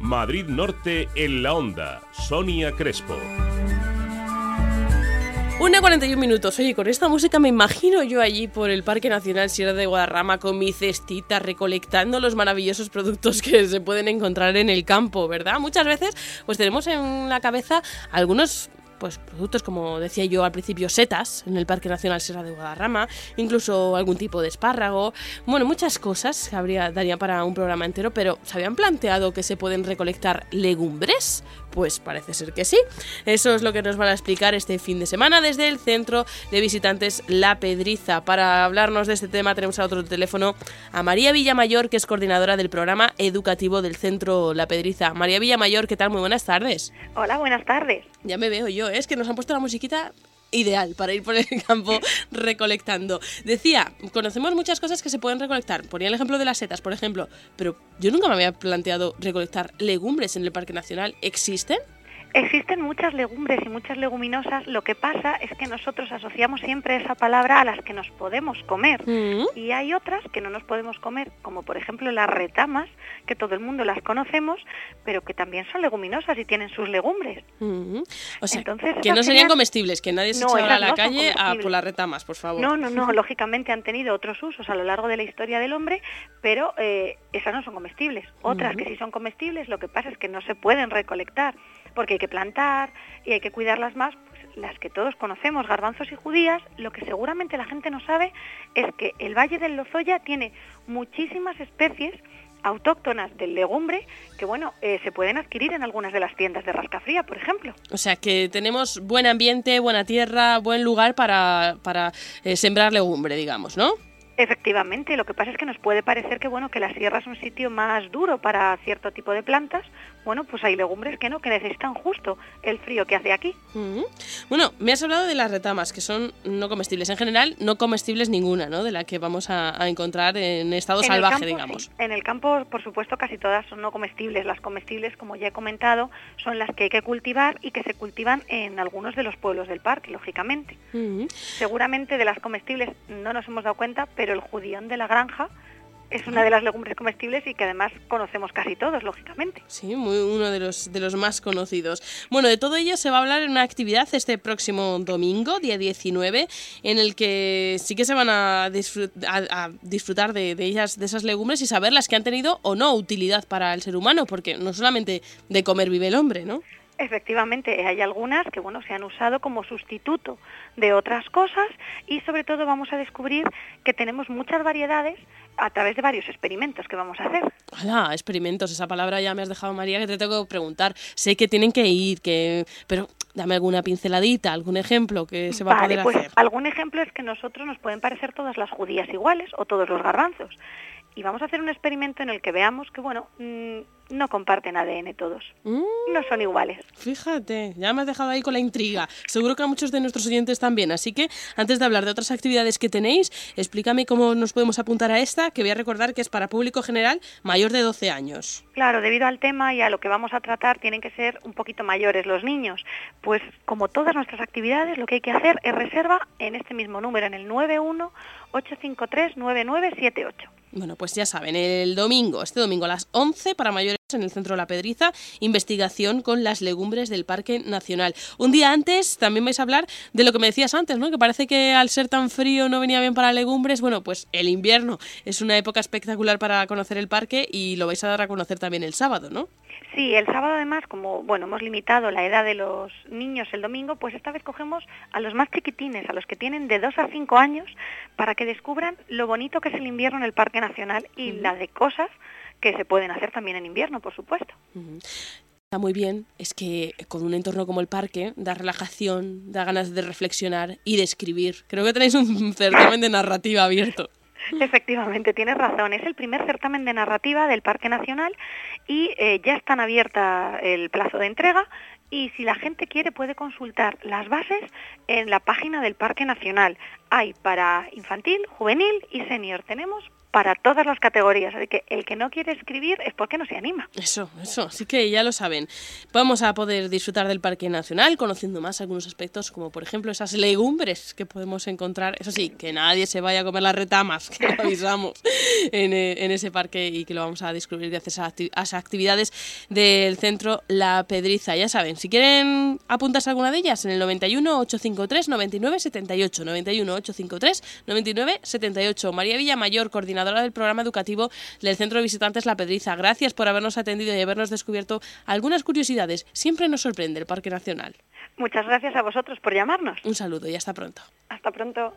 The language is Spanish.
Madrid Norte en la Onda. Sonia Crespo. Una 41 minutos. Oye, con esta música me imagino yo allí por el Parque Nacional Sierra de Guadarrama con mi cestita recolectando los maravillosos productos que se pueden encontrar en el campo, ¿verdad? Muchas veces pues tenemos en la cabeza algunos pues productos como decía yo al principio, setas en el Parque Nacional Sierra de Guadarrama, incluso algún tipo de espárrago, bueno, muchas cosas que habría, daría para un programa entero, pero ¿se habían planteado que se pueden recolectar legumbres? Pues parece ser que sí. Eso es lo que nos van a explicar este fin de semana desde el Centro de Visitantes La Pedriza. Para hablarnos de este tema tenemos a otro teléfono a María Villamayor, que es coordinadora del programa educativo del Centro La Pedriza. María Villamayor, ¿qué tal? Muy buenas tardes. Hola, buenas tardes. Ya me veo yo, ¿eh? es que nos han puesto la musiquita ideal para ir por el campo recolectando. Decía, conocemos muchas cosas que se pueden recolectar. Ponía el ejemplo de las setas, por ejemplo, pero yo nunca me había planteado recolectar legumbres en el Parque Nacional. ¿Existen? Existen muchas legumbres y muchas leguminosas, lo que pasa es que nosotros asociamos siempre esa palabra a las que nos podemos comer Mm. y hay otras que no nos podemos comer, como por ejemplo las retamas, que todo el mundo las conocemos, pero que también son leguminosas y tienen sus legumbres. Mm. O sea, Entonces, que no serían comestibles, que nadie se No, a la no calle a por las retamas, por favor. No, no, no, lógicamente han tenido otros usos a lo largo de la historia del hombre, pero eh, esas no son comestibles. Otras Ujú. que sí son comestibles, lo que pasa es que no se pueden recolectar, porque hay que plantar y hay que cuidarlas más, pues las que todos conocemos, garbanzos y judías, lo que seguramente la gente no sabe es que el Valle del Lozoya tiene muchísimas especies autóctonas del legumbre que, bueno, eh, se pueden adquirir en algunas de las tiendas de rascafría, por ejemplo. O sea, que tenemos buen ambiente, buena tierra, buen lugar para, para eh, sembrar legumbre, digamos, ¿no? Efectivamente, lo que pasa es que nos puede parecer que bueno que la sierra es un sitio más duro para cierto tipo de plantas. Bueno, pues hay legumbres que no, que necesitan justo el frío que hace aquí. Ujú. Bueno, me has hablado de las retamas, que son no comestibles. En general, no comestibles ninguna, ¿no? De la que vamos a, a encontrar en estado En salvaje, campo, digamos. sí. En el campo, por supuesto, casi todas son no comestibles. Las comestibles, como ya he comentado, son las que hay que cultivar y que se cultivan en algunos de los pueblos del parque, lógicamente. Ujú. Seguramente de las comestibles no nos hemos dado cuenta, pero el judión de la granja es una de las legumbres comestibles y que además conocemos casi todos, lógicamente. Sí, muy, uno de los, de los más conocidos. Bueno, de todo ello se va a hablar en una actividad este próximo domingo, día 19, en el que sí que se van a, disfrut- a- a disfrutar de, de ellas, de esas legumbres y saber las que han tenido o no utilidad para el ser humano, porque no solamente de comer vive el hombre, ¿no? Efectivamente, hay algunas que bueno, se han usado como sustituto de otras cosas y sobre todo vamos a descubrir que tenemos muchas variedades a través de varios experimentos que vamos a hacer. Hola, experimentos, esa palabra ya me has dejado, María, que te tengo que preguntar. Sé que tienen que ir, que pero dame alguna pinceladita, algún ejemplo que se va a vale, poder pues hacer. algún ejemplo es que nosotros nos pueden parecer todas las judías iguales o todos los garbanzos. Y vamos a hacer un experimento en el que veamos que, bueno, mm, no comparten ADN todos, Mm, no son iguales. Fíjate, ya me has dejado ahí con la intriga. Seguro que a muchos de nuestros oyentes también. Así que, antes de hablar de otras actividades que tenéis, explícame cómo nos podemos apuntar a esta, que voy a recordar que es para público general mayor de 12 años. Claro, debido al tema y a lo que vamos a tratar, tienen que ser un poquito mayores los niños. Pues como todas nuestras actividades, lo que hay que hacer es reserva en este mismo número, en el 91-853-9978. Bueno, pues ya saben, el domingo, este domingo a las 11 para mayores en el Centro La Pedriza, investigación con las legumbres del Parque Nacional. Un día antes también vais a hablar de lo que me decías antes, ¿no? Que parece que al ser tan frío no venía bien para legumbres. Bueno, pues el invierno es una época espectacular para conocer el parque y lo vais a dar a conocer también el sábado, ¿no? Sí, el sábado además, como bueno, hemos limitado la edad de los niños el domingo, pues esta vez cogemos a los más chiquitines, a los que tienen de 2 a 5 años, para que descubran lo bonito que es el invierno en el Parque Nacional y la de cosas que se pueden hacer también en invierno, por supuesto. Está muy bien, es que con un entorno como el parque da relajación, da ganas de reflexionar y de escribir. Creo que tenéis un certamen de narrativa abierto. Efectivamente, tienes razón. Es el primer certamen de narrativa del Parque Nacional y eh, ya están abierta el plazo de entrega y si la gente quiere puede consultar las bases en la página del Parque Nacional. Hay para infantil, juvenil y senior. Tenemos para todas las categorías. Así que el que no quiere escribir es porque no se anima. Eso, eso. Así que ya lo saben. Vamos a poder disfrutar del Parque Nacional conociendo más algunos aspectos, como por ejemplo esas legumbres que podemos encontrar. Eso sí, que nadie se vaya a comer las retamas, que lo avisamos en, eh, en ese parque y que lo vamos a descubrir gracias a las actividades del centro La Pedriza. Ya saben, si quieren apuntarse a alguna de ellas, en el 91 853 99 78. 91 853 99 78. María Villamayor, coordinadora del programa educativo del Centro de Visitantes La Pedriza. Gracias por habernos atendido y habernos descubierto algunas curiosidades. Siempre nos sorprende el Parque Nacional. Muchas gracias a vosotros por llamarnos. Un saludo y hasta pronto. Hasta pronto.